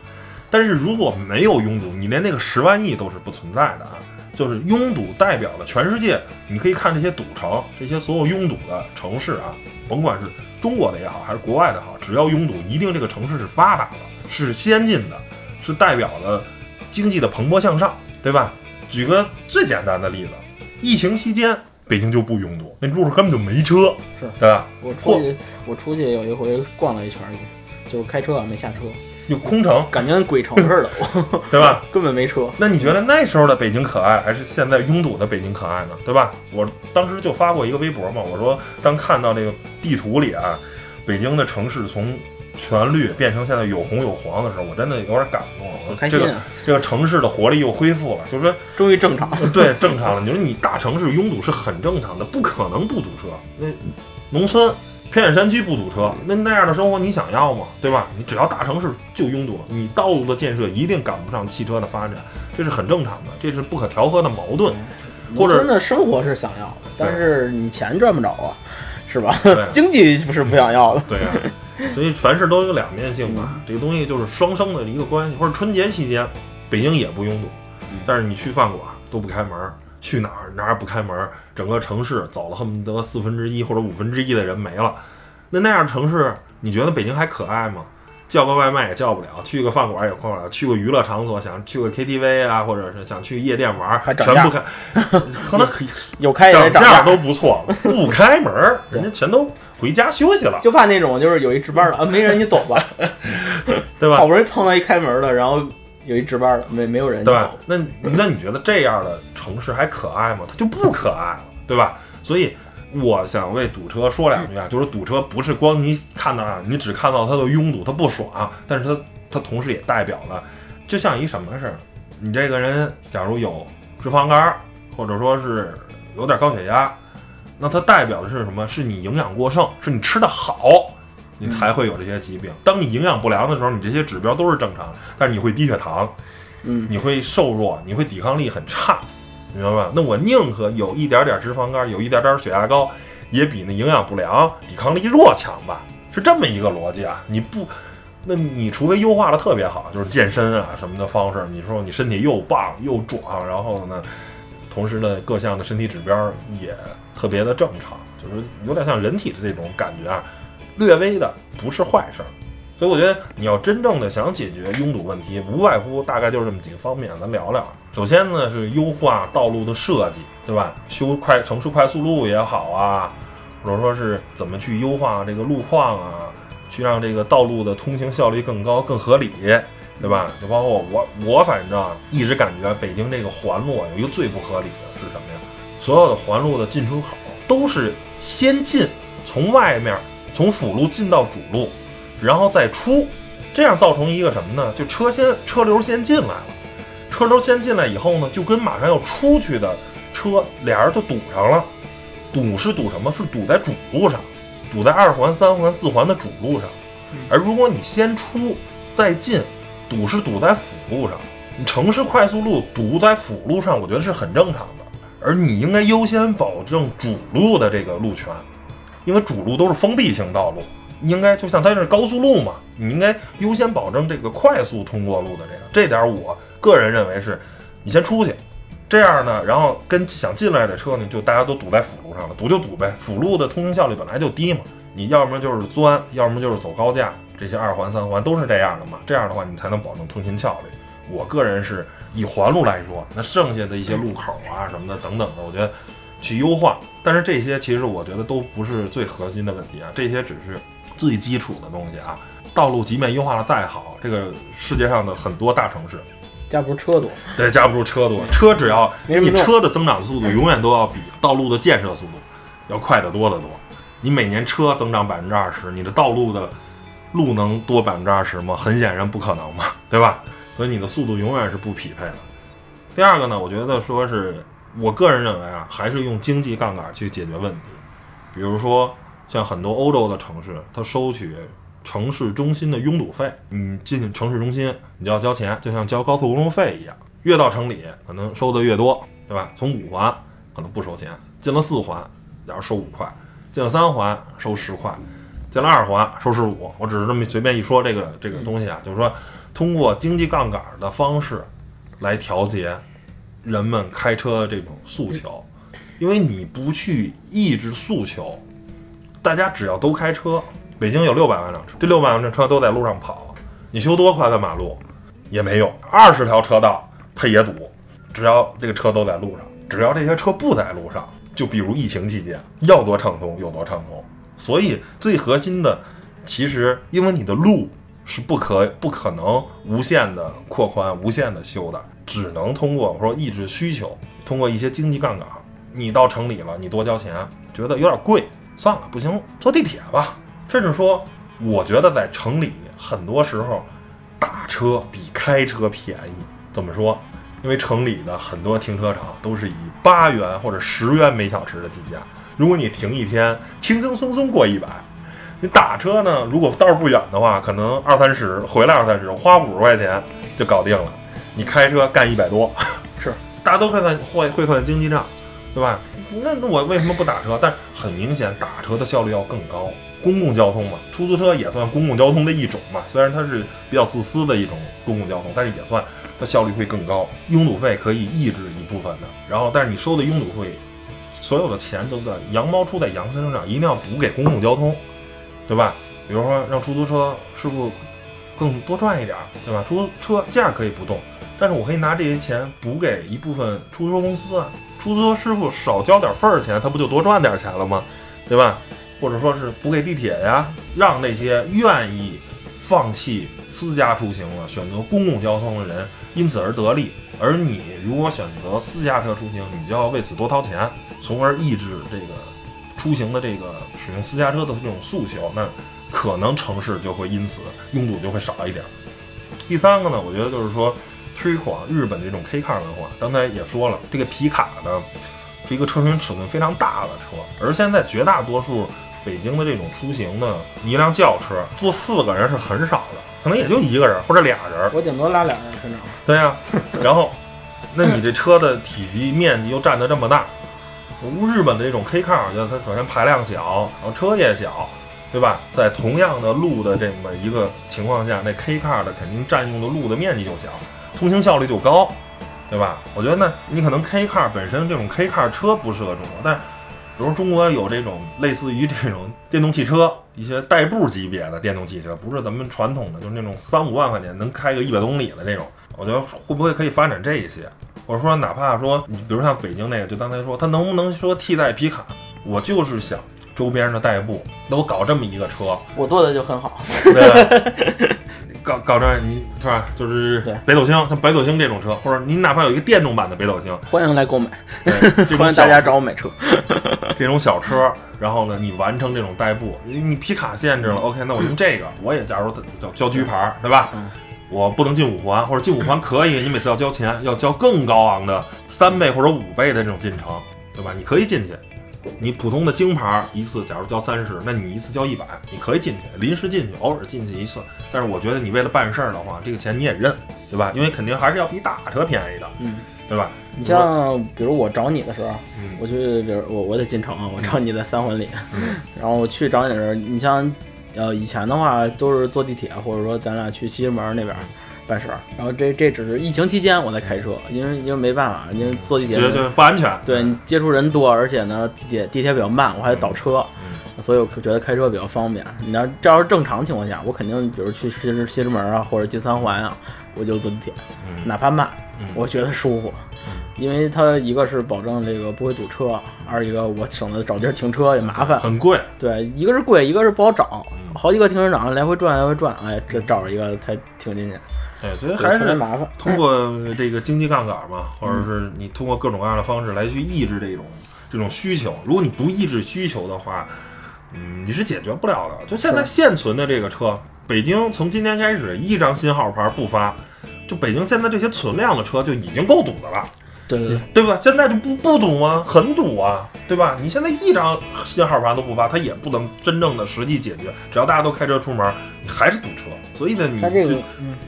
[SPEAKER 2] 但是如果没有拥堵，你连那个十万亿都是不存在的啊！就是拥堵代表了全世界，你可以看这些堵城，这些所有拥堵的城市啊，甭管是中国的也好，还是国外的好，只要拥堵，一定这个城市是发达的，是先进的，是代表了经济的蓬勃向上，对吧？举个最简单的例子，疫情期间北京就不拥堵，那路上根本就没车，
[SPEAKER 3] 是
[SPEAKER 2] 对吧？
[SPEAKER 3] 我出去，我出去有一回逛了一圈去，就是开车啊，没下车。
[SPEAKER 2] 就空城，
[SPEAKER 3] 感觉跟鬼城似的，[LAUGHS]
[SPEAKER 2] 对吧？[LAUGHS]
[SPEAKER 3] 根本没车。
[SPEAKER 2] 那你觉得那时候的北京可爱，还是现在拥堵的北京可爱呢？对吧？我当时就发过一个微博嘛，我说当看到这个地图里啊，北京的城市从全绿变成现在有红有黄的时候，我真的有点感动。
[SPEAKER 3] 很开心
[SPEAKER 2] 这个
[SPEAKER 3] 啊，
[SPEAKER 2] 这个城市的活力又恢复了，就是说
[SPEAKER 3] 终于正常了。
[SPEAKER 2] 对，正常了。你说你大城市拥堵是很正常的，不可能不堵车。那农村偏远山区不堵车，那那样的生活你想要吗？对吧？你只要大城市就拥堵，你道路的建设一定赶不上汽车的发展，这是很正常的，这是不可调和的矛盾。或者
[SPEAKER 3] 真的生活是想要的，但是你钱赚不着啊，是吧？[LAUGHS] 经济不是不想要的。
[SPEAKER 2] 对呀、所以凡事都有两面性嘛，这个东西就是双生的一个关系。或者春节期间，北京也不拥堵，但是你去饭馆都不开门，去哪儿哪儿不开门，整个城市走了恨不得四分之一或者五分之一的人没了。那那样城市，你觉得北京还可爱吗？叫个外卖也叫不了，去个饭馆也逛不了，去个娱乐场所想去个 KTV 啊，或者是想去夜店玩，
[SPEAKER 3] 还
[SPEAKER 2] 全不开，[LAUGHS] 可能
[SPEAKER 3] 有开也得涨价，
[SPEAKER 2] 都不错，不开门儿，人家全都回家休息了，
[SPEAKER 3] 就怕那种就是有一值班的啊，没人你走吧，[LAUGHS]
[SPEAKER 2] 对吧
[SPEAKER 3] 好？不容易碰到一开门的，然后有一值班的，没没有人，
[SPEAKER 2] 对吧？那那你觉得这样的城市还可爱吗？它就不可爱了，对吧？所以我想为堵车说两句啊，就是堵车不是光你看到啊，你只看到它的拥堵，它不爽，但是它它同时也代表了，就像一什么事儿，你这个人假如有脂肪肝，或者说是有点高血压，那它代表的是什么？是你营养过剩，是你吃的好。你才会有这些疾病。当你营养不良的时候，你这些指标都是正常的，但是你会低血糖，
[SPEAKER 3] 嗯，
[SPEAKER 2] 你会瘦弱，你会抵抗力很差，明白吧？那我宁可有一点点脂肪肝，有一点点血压高，也比那营养不良、抵抗力弱强吧？是这么一个逻辑啊！你不，那你除非优化的特别好，就是健身啊什么的方式，你说你身体又棒又壮，然后呢，同时呢各项的身体指标也特别的正常，就是有点像人体的这种感觉啊，略微的不是坏事儿。所以我觉得你要真正的想解决拥堵问题，无外乎大概就是这么几个方面，咱聊聊。首先呢是优化道路的设计，对吧？修快城市快速路也好啊，或者说是怎么去优化这个路况啊，去让这个道路的通行效率更高、更合理，对吧？就包括我，我反正一直感觉北京这个环路啊有一个最不合理的是什么呀？所有的环路的进出口都是先进，从外面从辅路进到主路，然后再出，这样造成一个什么呢？就车先车流先进来了，车流先进来以后呢，就跟马上要出去的车俩人就堵上了。堵是堵什么？是堵在主路上，堵在二环、三环、四环的主路上。而如果你先出再进，堵是堵在辅路上。你城市快速路堵在辅路上，我觉得是很正常的。而你应该优先保证主路的这个路权，因为主路都是封闭性道路，应该就像它是高速路嘛，你应该优先保证这个快速通过路的这个。这点我个人认为是，你先出去，这样呢，然后跟想进来的车呢，就大家都堵在辅路上了，堵就堵呗。辅路的通行效率本来就低嘛，你要么就是钻，要么就是走高架，这些二环、三环都是这样的嘛。这样的话，你才能保证通行效率。我个人是以环路来说，那剩下的一些路口啊什么的等等的，我觉得去优化。但是这些其实我觉得都不是最核心的问题啊，这些只是最基础的东西啊。道路即便优化的再好，这个世界上的很多大城市，
[SPEAKER 3] 架不住车多，
[SPEAKER 2] 对，架不住车多，车只要你车的增长速度永远都要比道路的建设速度要快得多得多。你每年车增长百分之二十，你的道路的路能多百分之二十吗？很显然不可能嘛，对吧？所以你的速度永远是不匹配的。第二个呢，我觉得说是我个人认为啊，还是用经济杠杆去解决问题。比如说像很多欧洲的城市，它收取城市中心的拥堵费，你进城市中心你就要交钱，就像交高速公路费一样。越到城里可能收的越多，对吧？从五环可能不收钱，进了四环假如收五块，进了三环收十块，进了二环收十五。我只是这么随便一说这个这个东西啊，就是说通过经济杠杆的方式来调节人们开车的这种诉求，因为你不去抑制诉求，大家只要都开车，北京有六百万辆车，这六百万辆车都在路上跑，你修多宽的马路也没用，二十条车道它也堵，只要这个车都在路上，只要这些车不在路上，就比如疫情期间，要多畅通有多畅通。所以最核心的，其实因为你的路是不可不可能无限的扩宽、无限的修的，只能通过说抑制需求，通过一些经济杠杆。你到城里了，你多交钱，觉得有点贵，算了，不行，坐地铁吧。甚至说，我觉得在城里很多时候打车比开车便宜。怎么说？因为城里的很多停车场都是以八元或者十元每小时的计价，如果你停一天，轻轻松松过一百。你打车呢？如果道儿不远的话，可能二三十，回来二三十，花五十块钱就搞定了。你开车干一百多，
[SPEAKER 3] 是 [LAUGHS]
[SPEAKER 2] 大家都会算会会算经济账，对吧？那那我为什么不打车？但很明显，打车的效率要更高。公共交通嘛，出租车也算公共交通的一种嘛。虽然它是比较自私的一种公共交通，但是也算它效率会更高。拥堵费可以抑制一部分的，然后但是你收的拥堵费，所有的钱都在羊毛出在羊身上，一定要补给公共交通。对吧？比如说让出租车师傅更多赚一点，对吧？出租车价可以不动，但是我可以拿这些钱补给一部分出租车公司啊。出租车师傅少交点份儿钱，他不就多赚点钱了吗？对吧？或者说是补给地铁呀，让那些愿意放弃私家出行了，选择公共交通的人因此而得利。而你如果选择私家车出行，你就要为此多掏钱，从而抑制这个。出行的这个使用私家车的这种诉求，那可能城市就会因此拥堵就会少一点。第三个呢，我觉得就是说推广日本这种 K car 文化。刚才也说了，这个皮卡呢是一个车身尺寸非常大的车，而现在绝大多数北京的这种出行呢，一辆轿车坐四个人是很少的，可能也就一个人或者俩人。
[SPEAKER 3] 我顶多拉俩人身上。
[SPEAKER 2] 对呀，然后那你这车的体积面积又占得这么大。日本的这种 K car，我觉得它首先排量小，然后车也小，对吧？在同样的路的这么一个情况下，那 K car 的肯定占用的路的面积就小，通行效率就高，对吧？我觉得呢，你可能 K car 本身这种 K car 车不适合中国，但比如中国有这种类似于这种电动汽车，一些代步级别的电动汽车，不是咱们传统的，就是那种三五万块钱能开个一百公里的这种，我觉得会不会可以发展这一些？或者说，哪怕说你，比如像北京那个，就刚才说，它能不能说替代皮卡？我就是想周边的代步都搞这么一个车，
[SPEAKER 3] 我做的就很好。
[SPEAKER 2] 对，[LAUGHS] 搞搞这你是吧？就是北斗星，像北斗星这种车，或者你哪怕有一个电动版的北斗星，
[SPEAKER 3] 欢迎来购买，[LAUGHS]
[SPEAKER 2] 欢
[SPEAKER 3] 迎大家找我买车。[LAUGHS]
[SPEAKER 2] 这种小车，然后呢，你完成这种代步，你皮卡限制了，OK，那我用这个，我也假如叫郊区牌，对吧？我不能进五环，或者进五环可以，你每次要交钱，要交更高昂的三倍或者五倍的这种进城，对吧？你可以进去，你普通的京牌一次，假如交三十，那你一次交一百，你可以进去，临时进去，偶尔进去一次。但是我觉得你为了办事儿的话，这个钱你也认，对吧？因为肯定还是要比打车便宜的，
[SPEAKER 3] 嗯，
[SPEAKER 2] 对吧？
[SPEAKER 3] 你像比如我找你的时候，我去，比如我我得进城啊，我找你在三环里，然后我去找你的时候，你像。呃，以前的话都是坐地铁，或者说咱俩去西直门那边办事儿。然后这这只是疫情期间我在开车，因为因为没办法，因为坐地铁
[SPEAKER 2] 对对不安全。
[SPEAKER 3] 对你接触人多，而且呢地铁地铁比较慢，我还得倒车，所以我觉得开车比较方便。你要这要是正常情况下，我肯定比如去西直西直门啊，或者进三环啊，我就坐地铁，哪怕慢，我觉得舒服。因为它一个是保证这个不会堵车，二一个我省得找地儿停车也麻烦，
[SPEAKER 2] 很贵。
[SPEAKER 3] 对，一个是贵，一个是不好找，好几个停车场来回转来回转，哎，这找着一个才停进去。
[SPEAKER 2] 对，所以还是
[SPEAKER 3] 特别麻烦。
[SPEAKER 2] 通过这个经济杠杆嘛，或者是你通过各种各样的方式来去抑制这种这种需求。如果你不抑制需求的话，嗯，你是解决不了的。就现在现存的这个车，北京从今天开始一张新号牌不发，就北京现在这些存量的车就已经够堵的了。
[SPEAKER 3] 对
[SPEAKER 2] 对吧？现在就不不堵吗？很堵啊，对吧？你现在一张信号牌都不发，它也不能真正的实际解决。只要大家都开车出门，你还是堵车。所以呢，你就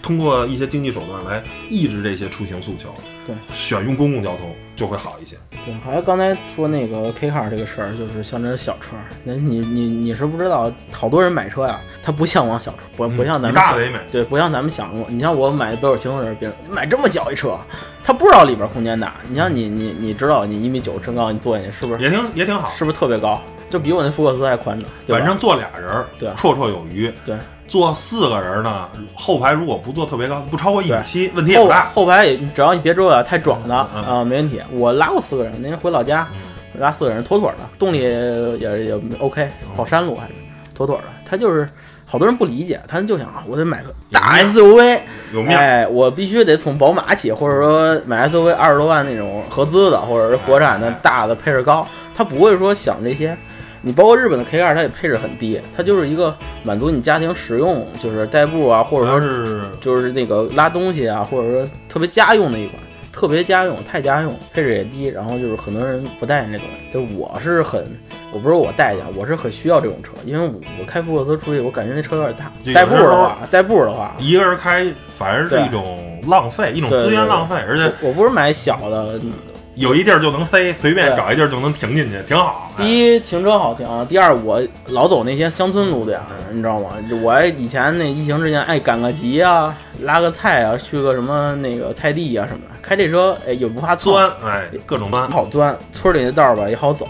[SPEAKER 2] 通过一些经济手段来抑制这些出行诉求。
[SPEAKER 3] 对，
[SPEAKER 2] 选用公共交通就会好一些。
[SPEAKER 3] 对，还有刚才说那个 K car 这个事儿，就是像这小车，那你你你是不知道，好多人买车呀，他不向往小车，不不像咱们
[SPEAKER 2] 大为美。
[SPEAKER 3] 对，不像咱们想过。你像我买北斗星的时候，别人买这么小一车，他不知道里边空间大。你像你你你知道，你一米九身高，你坐进去是不是
[SPEAKER 2] 也挺也挺好？
[SPEAKER 3] 是不是特别高？就比我那福克斯还宽敞。
[SPEAKER 2] 反正坐俩人，
[SPEAKER 3] 对，
[SPEAKER 2] 绰绰有余。
[SPEAKER 3] 对。
[SPEAKER 2] 坐四个人呢，后排如果不坐特别高，不超过一米七，问题也不大。
[SPEAKER 3] 后排也只要你别坐的太壮的啊，没问题。我拉过四个人，那天回老家拉四个人妥妥的，动力也也 OK，跑山路还是妥妥的。他就是好多人不理解，他们就想啊，我得买个大 SUV，
[SPEAKER 2] 有面
[SPEAKER 3] 哎，我必须得从宝马起，或者说买 SUV 二十多万那种合资的，或者是国产的
[SPEAKER 2] 哎
[SPEAKER 3] 大的配置高，他不会说想这些。你包括日本的 K 二，它也配置很低，它就是一个满足你家庭使用，就是代步啊，或者说
[SPEAKER 2] 是
[SPEAKER 3] 就是那个拉东西啊，或者说特别家用的一款，特别家用，太家用，配置也低，然后就是很多人不待见这东西。就是我是很，我不是我待见，我是很需要这种车，因为我我开福克斯出去，我感觉那车有点大代步
[SPEAKER 2] 的
[SPEAKER 3] 话，代步的话，
[SPEAKER 2] 一个人开，反而是一种浪费，一种资源浪费，而且
[SPEAKER 3] 我我不是买小的，
[SPEAKER 2] 有一地儿就能塞，随便找一地儿就能停进去，挺好。哎
[SPEAKER 3] 第一停车好停，第二我老走那些乡村路段，你知道吗？我以前那疫情之前爱赶个集啊，拉个菜啊，去个什么那个菜地啊什么的，开这车哎也不怕蹭
[SPEAKER 2] 钻，哎，各种钻。
[SPEAKER 3] 好钻，村里那道儿吧也好走，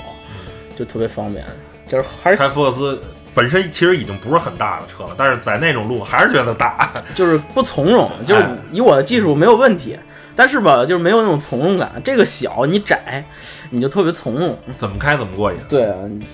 [SPEAKER 3] 就特别方便。就是还是
[SPEAKER 2] 开福克斯本身其实已经不是很大的车了，但是在那种路还是觉得大。[LAUGHS]
[SPEAKER 3] 就是不从容，就是
[SPEAKER 2] 哎
[SPEAKER 3] 以我的技术没有问题，但是吧，就是没有那种从容感。这个小你窄，你就特别从容。
[SPEAKER 2] 怎么开怎么过瘾。
[SPEAKER 3] 对，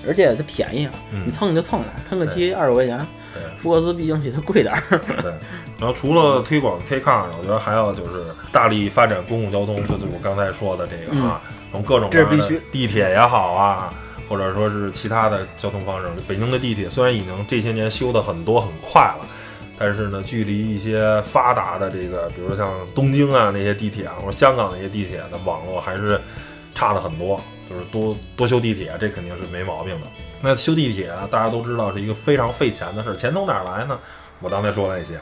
[SPEAKER 3] 而且它便宜啊，
[SPEAKER 2] 嗯
[SPEAKER 3] 你蹭就蹭了，喷个漆二十块钱。
[SPEAKER 2] 对
[SPEAKER 3] 福克斯毕竟比它贵点儿。
[SPEAKER 2] 对，然后除了推广 K car，我觉得还要就是大力发展公共交通，就是我刚才说的这个啊，从各种各样的
[SPEAKER 3] 嗯这是必须
[SPEAKER 2] 地铁也好啊，或者说是其他的交通方式。北京的地铁虽然已经这些年修的很多很快了。但是呢，距离一些发达的这个，比如说像东京啊那些地铁啊，或者香港那些地铁的网络还是差了很多。就是多多修地铁，这肯定是没毛病的。那修地铁啊，大家都知道是一个非常费钱的事儿，钱从哪儿来呢？我刚才说了一些，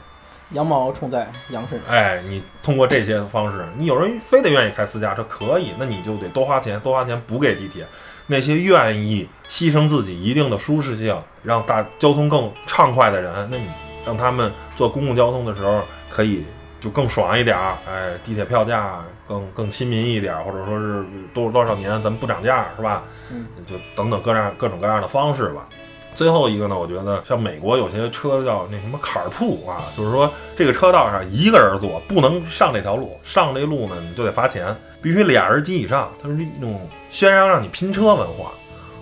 [SPEAKER 3] 羊毛出在羊身上。
[SPEAKER 2] 哎，你通过这些方式，你有人非得愿意开私家车，可以，那你就得多花钱，多花钱补给地铁。那些愿意牺牲自己一定的舒适性，让大交通更畅快的人，那你让他们坐公共交通的时候可以就更爽一点儿，哎，地铁票价更更亲民一点儿，或者说是多多少年咱们不涨价，是吧？
[SPEAKER 3] 嗯，
[SPEAKER 2] 就等等各样各种各样的方式吧。最后一个呢，我觉得像美国有些车叫那什么坎儿铺啊，就是说这个车道上一个人坐，不能上这条路，上这路呢你就得罚钱，必须俩人及以上。它是一种宣扬让你拼车文化。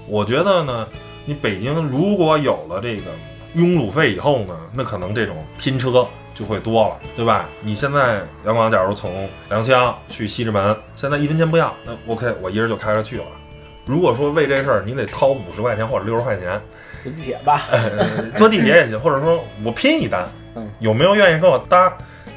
[SPEAKER 2] 我觉得呢，你北京如果有了这个拥堵费以后呢，那可能这种拼车就会多了，对吧？你现在杨广，假如从良乡去西直门，现在一分钱不要，那 OK，我一人就开着去了。如果说为这事儿你得掏五十块钱或者六十块钱，
[SPEAKER 3] 坐地铁吧，
[SPEAKER 2] 呃 [LAUGHS] 坐地铁也行，或者说我拼一单
[SPEAKER 3] 嗯，
[SPEAKER 2] 有没有愿意跟我搭？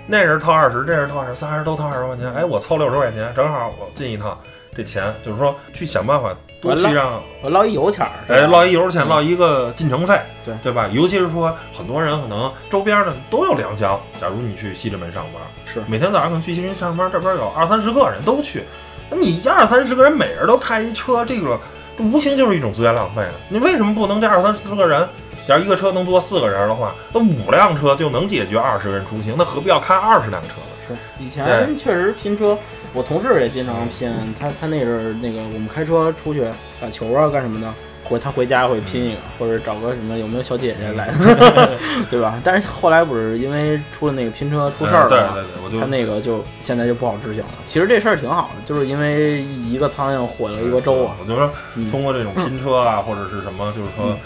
[SPEAKER 2] 那人掏二十，这人掏二十，仨人都掏二十块钱，哎，我凑六十块钱，正好我进一趟，这钱就是说去想办法多去让
[SPEAKER 3] 我捞一油钱儿。
[SPEAKER 2] 哎，捞一油钱，
[SPEAKER 3] 嗯
[SPEAKER 2] 捞一个进城费，
[SPEAKER 3] 对
[SPEAKER 2] 对吧？尤其是说很多人可能周边的都有良乡，假如你去西直门上班，
[SPEAKER 3] 是
[SPEAKER 2] 每天早上可能去西直门上班，这边有二三十个人都去，那你二三十个人每人都开一车，这个这无形就是一种资源浪费啊！你为什么不能这二三十个人？假如一个车能坐四个人的话，那五辆车就能解决二十个人出行，那何必要开二十辆车呢？
[SPEAKER 3] 是以前确实拼车，我同事也经常拼。他他那阵儿那个我们开车出去打球啊干什么的，回他回家会拼一个，或者找个什么有没有小姐姐来，[LAUGHS] 对吧？但是后来不是因为出了那个拼车出事儿了嘛，
[SPEAKER 2] 对对，我就
[SPEAKER 3] 他那个就现在就不好执行了。其实这事儿挺好的，就是因为一个苍蝇毁了一个粥啊。
[SPEAKER 2] 我就说
[SPEAKER 3] 嗯
[SPEAKER 2] 通过这种拼车啊，或者是什么，就是说
[SPEAKER 3] 嗯，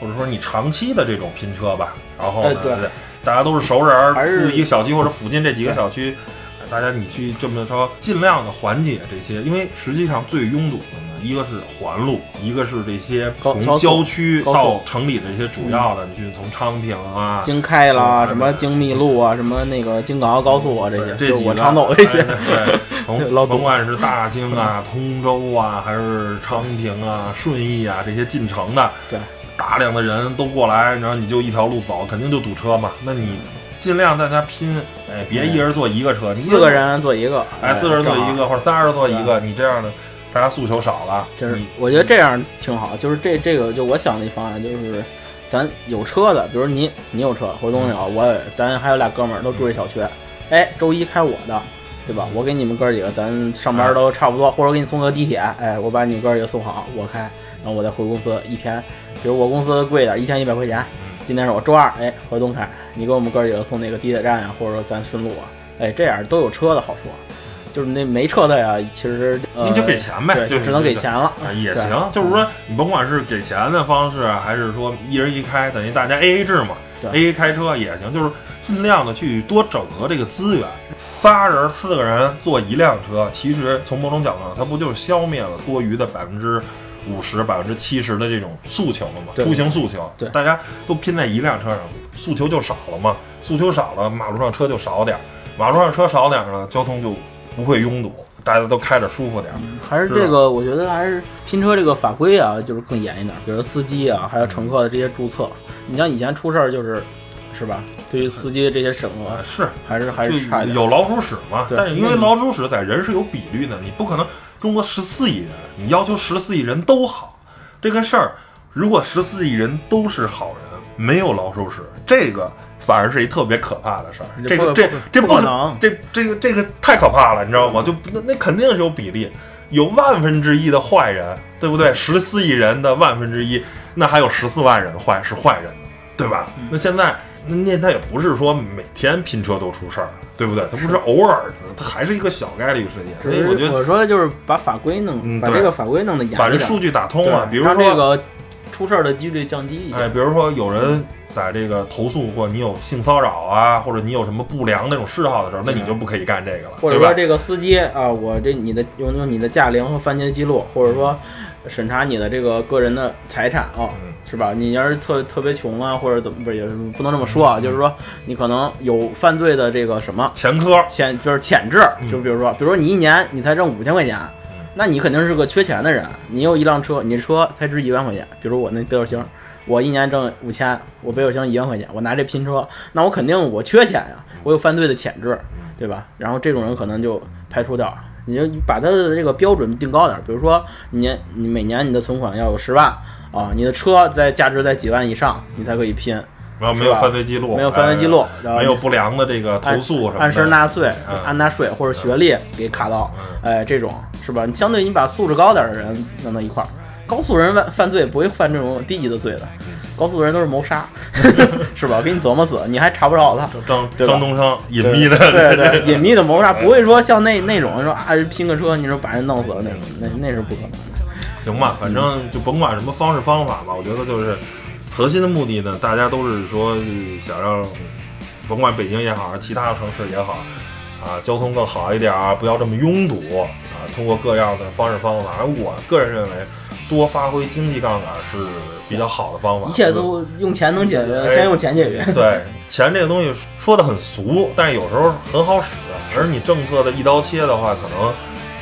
[SPEAKER 2] 或者说你长期的这种拼车吧，然后
[SPEAKER 3] 对
[SPEAKER 2] 大家都是熟人住一个小区或者附近这几个小区，大家你去这么着，尽量的缓解这些，因为实际上最拥堵的呢，一个是环路，一个是这些从郊区到城里的这些主要的，你去从昌平啊。
[SPEAKER 3] 京开啦，什么京密路啊，什么那个京港澳高速啊，这些
[SPEAKER 2] 这几个
[SPEAKER 3] 常走这些。
[SPEAKER 2] 从 [LAUGHS] 甭管是大兴啊、通州啊，还是昌平啊、顺义啊这些进城的，
[SPEAKER 3] 对，
[SPEAKER 2] 大量的人都过来，然后你就一条路走，肯定就堵车嘛。那你尽量大家拼，哎，别一人坐一个车，你
[SPEAKER 3] 四个，人坐一个，
[SPEAKER 2] 哎，四个人坐一个或者三人坐一个，你这样的大家诉求少了，
[SPEAKER 3] 就是我觉得这样挺好，就是这这个就我想的一方案就是，咱有车的，比如你你有车，回东有，我咱还有俩哥们儿都住这小区，哎，周一开我的，对吧？我给你们哥几个，咱上班都差不多，或者给你送个地铁，哎，我把你哥几个送好，我开，然后我再回公司，一天，比如我公司贵点，一天一百块钱，今天是我周二，哎，回东开，你给我们哥几个送那个地铁站啊，或者说咱顺路啊，哎，这样都有车的好处。就是那没车的呀，其实、呃、
[SPEAKER 2] 你就给钱呗，
[SPEAKER 3] 对，
[SPEAKER 2] 就
[SPEAKER 3] 就只能给钱了。
[SPEAKER 2] 啊，也行，就是说你甭管是给钱的方式，还是说一人一开，等于大家 A A 制嘛。，A 开车也行，就是尽量的去多整合这个资源。仨人、四个人坐一辆车，其实从某种角度上，它不就是消灭了多余的百分之五十、百分之七十的这种诉求了
[SPEAKER 3] 嘛？
[SPEAKER 2] 出行诉求，
[SPEAKER 3] 对
[SPEAKER 2] 大家都拼在一辆车上，诉求就少了嘛。诉求少了，马路上车就少点儿，马路上车少点儿呢，交通就不会拥堵，大家都开着舒服点儿。
[SPEAKER 3] 还是这个，我觉得还是拼车这个法规啊，就是更严一点，比如司机啊，还有乘客的这些注册。你像以前出事儿就是，是吧？对于司机的这些审核
[SPEAKER 2] 啊，是
[SPEAKER 3] 还是还是差。
[SPEAKER 2] 有老鼠屎嘛，
[SPEAKER 3] 对
[SPEAKER 2] 但是因为
[SPEAKER 3] 嗯
[SPEAKER 2] 老鼠屎在人是有比率的，你不可能中国十四亿人，你要求十四亿人都好，这个事儿，如果十四亿人都是好人，没有老鼠屎，这个反而是一特别可怕的事儿。这个这
[SPEAKER 3] 这不可能
[SPEAKER 2] 这这个这个太可怕了，你知道吗？就那那肯定是有比例，有万分之一的坏人，对不对？十四亿人的万分之一，那还有十四万人坏是坏人呢，对吧？
[SPEAKER 3] 嗯
[SPEAKER 2] 那现在那那他也不是说每天拼车都出事儿，对不对？他不是偶尔的，他还是一个小概率事件。所以我觉得
[SPEAKER 3] 我说的就是把法规弄，
[SPEAKER 2] 嗯
[SPEAKER 3] 把这个法规弄得严一点，
[SPEAKER 2] 把这数据打通了，
[SPEAKER 3] 对
[SPEAKER 2] 比如说
[SPEAKER 3] 这个出事儿的几率降低一些。
[SPEAKER 2] 哎，比如说有人在这个投诉或你有性骚扰啊，或者你有什么不良那种嗜好的时候，那你就不可以干这个了？
[SPEAKER 3] 或者说这个司机啊，我这你的用用你的驾龄和犯罪记录，或者说审查你的这个个人的财产啊，
[SPEAKER 2] 嗯
[SPEAKER 3] 是吧？你要是特特别穷啊，或者怎么不是也不能这么说啊，就是说你可能有犯罪的这个什么
[SPEAKER 2] 前科，
[SPEAKER 3] 潜就是潜质，
[SPEAKER 2] 嗯
[SPEAKER 3] 就比如说，比如说你一年你才挣五千块钱，那你肯定是个缺钱的人。你有一辆车，你车才值一万块钱，比如我那北斗星，我一年挣五千，我北斗星一万块钱，我拿这拼车，那我肯定我缺钱呀，我有犯罪的潜质，对吧？然后这种人可能就排除掉。你就把他的这个标准定高点儿，比如说你年你每年你的存款要有十万啊，你的车在价值在几万以上，你才可以拼，
[SPEAKER 2] 然后没有犯罪记录，
[SPEAKER 3] 没有犯罪记录
[SPEAKER 2] 哎
[SPEAKER 3] 然后
[SPEAKER 2] 没有不良的这个投诉什么的，
[SPEAKER 3] 按时纳税
[SPEAKER 2] 嗯、
[SPEAKER 3] 按纳税或者学历给卡到，哎，这种是吧？你相对你把素质高点的人弄到一块儿，高速人犯犯罪不会犯这种低级的罪的，高速人都是谋杀，[LAUGHS] 是吧？给你折磨死，你还查不着他。
[SPEAKER 2] 张张东升隐秘的，
[SPEAKER 3] 对对对，[LAUGHS] 隐秘的谋杀不会说像那那种说啊拼个车，你说把人弄死了那种，那那是不可能的。
[SPEAKER 2] 行吧，反正就甭管什么方式方法吧，我觉得就是核心的目的呢，大家都是说呃想让，甭管北京也好，其他城市也好，啊，交通更好一点啊，不要这么拥堵啊，通过各样的方式方法，而我个人认为，多发挥经济杠杆是比较好的方法，
[SPEAKER 3] 一切都用钱能解决，
[SPEAKER 2] 哎
[SPEAKER 3] 先用钱解决。
[SPEAKER 2] 对钱这个东西说的很俗，但是有时候很好使。而你政策的一刀切的话，可能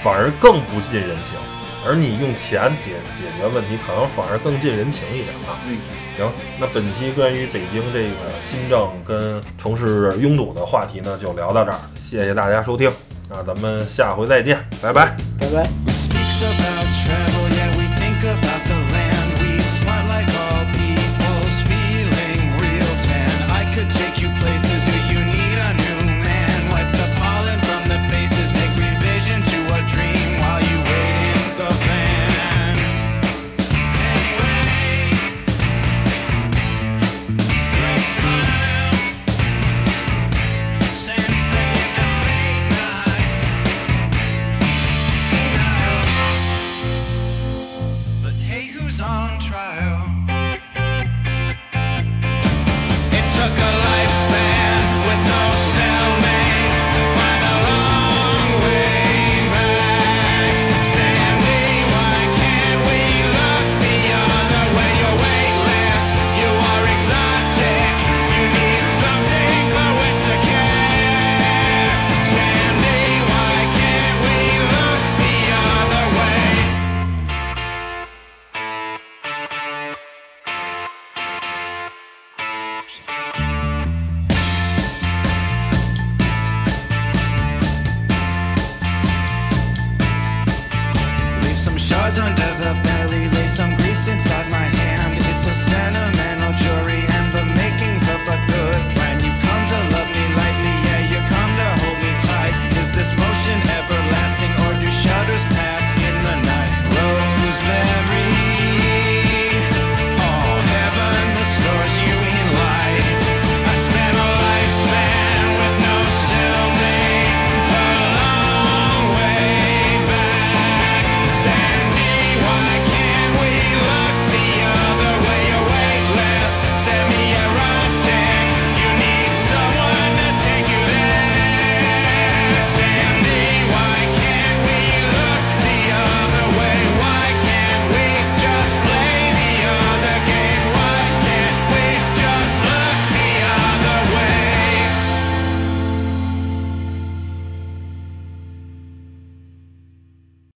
[SPEAKER 2] 反而更不近人情；而你用钱解解决问题，可能反而更近人情一点啊。
[SPEAKER 3] 嗯，
[SPEAKER 2] 行，那本期关于北京这个新政跟城市拥堵的话题呢，就聊到这儿，谢谢大家收听，那咱们下回再见，拜拜。
[SPEAKER 3] 拜拜。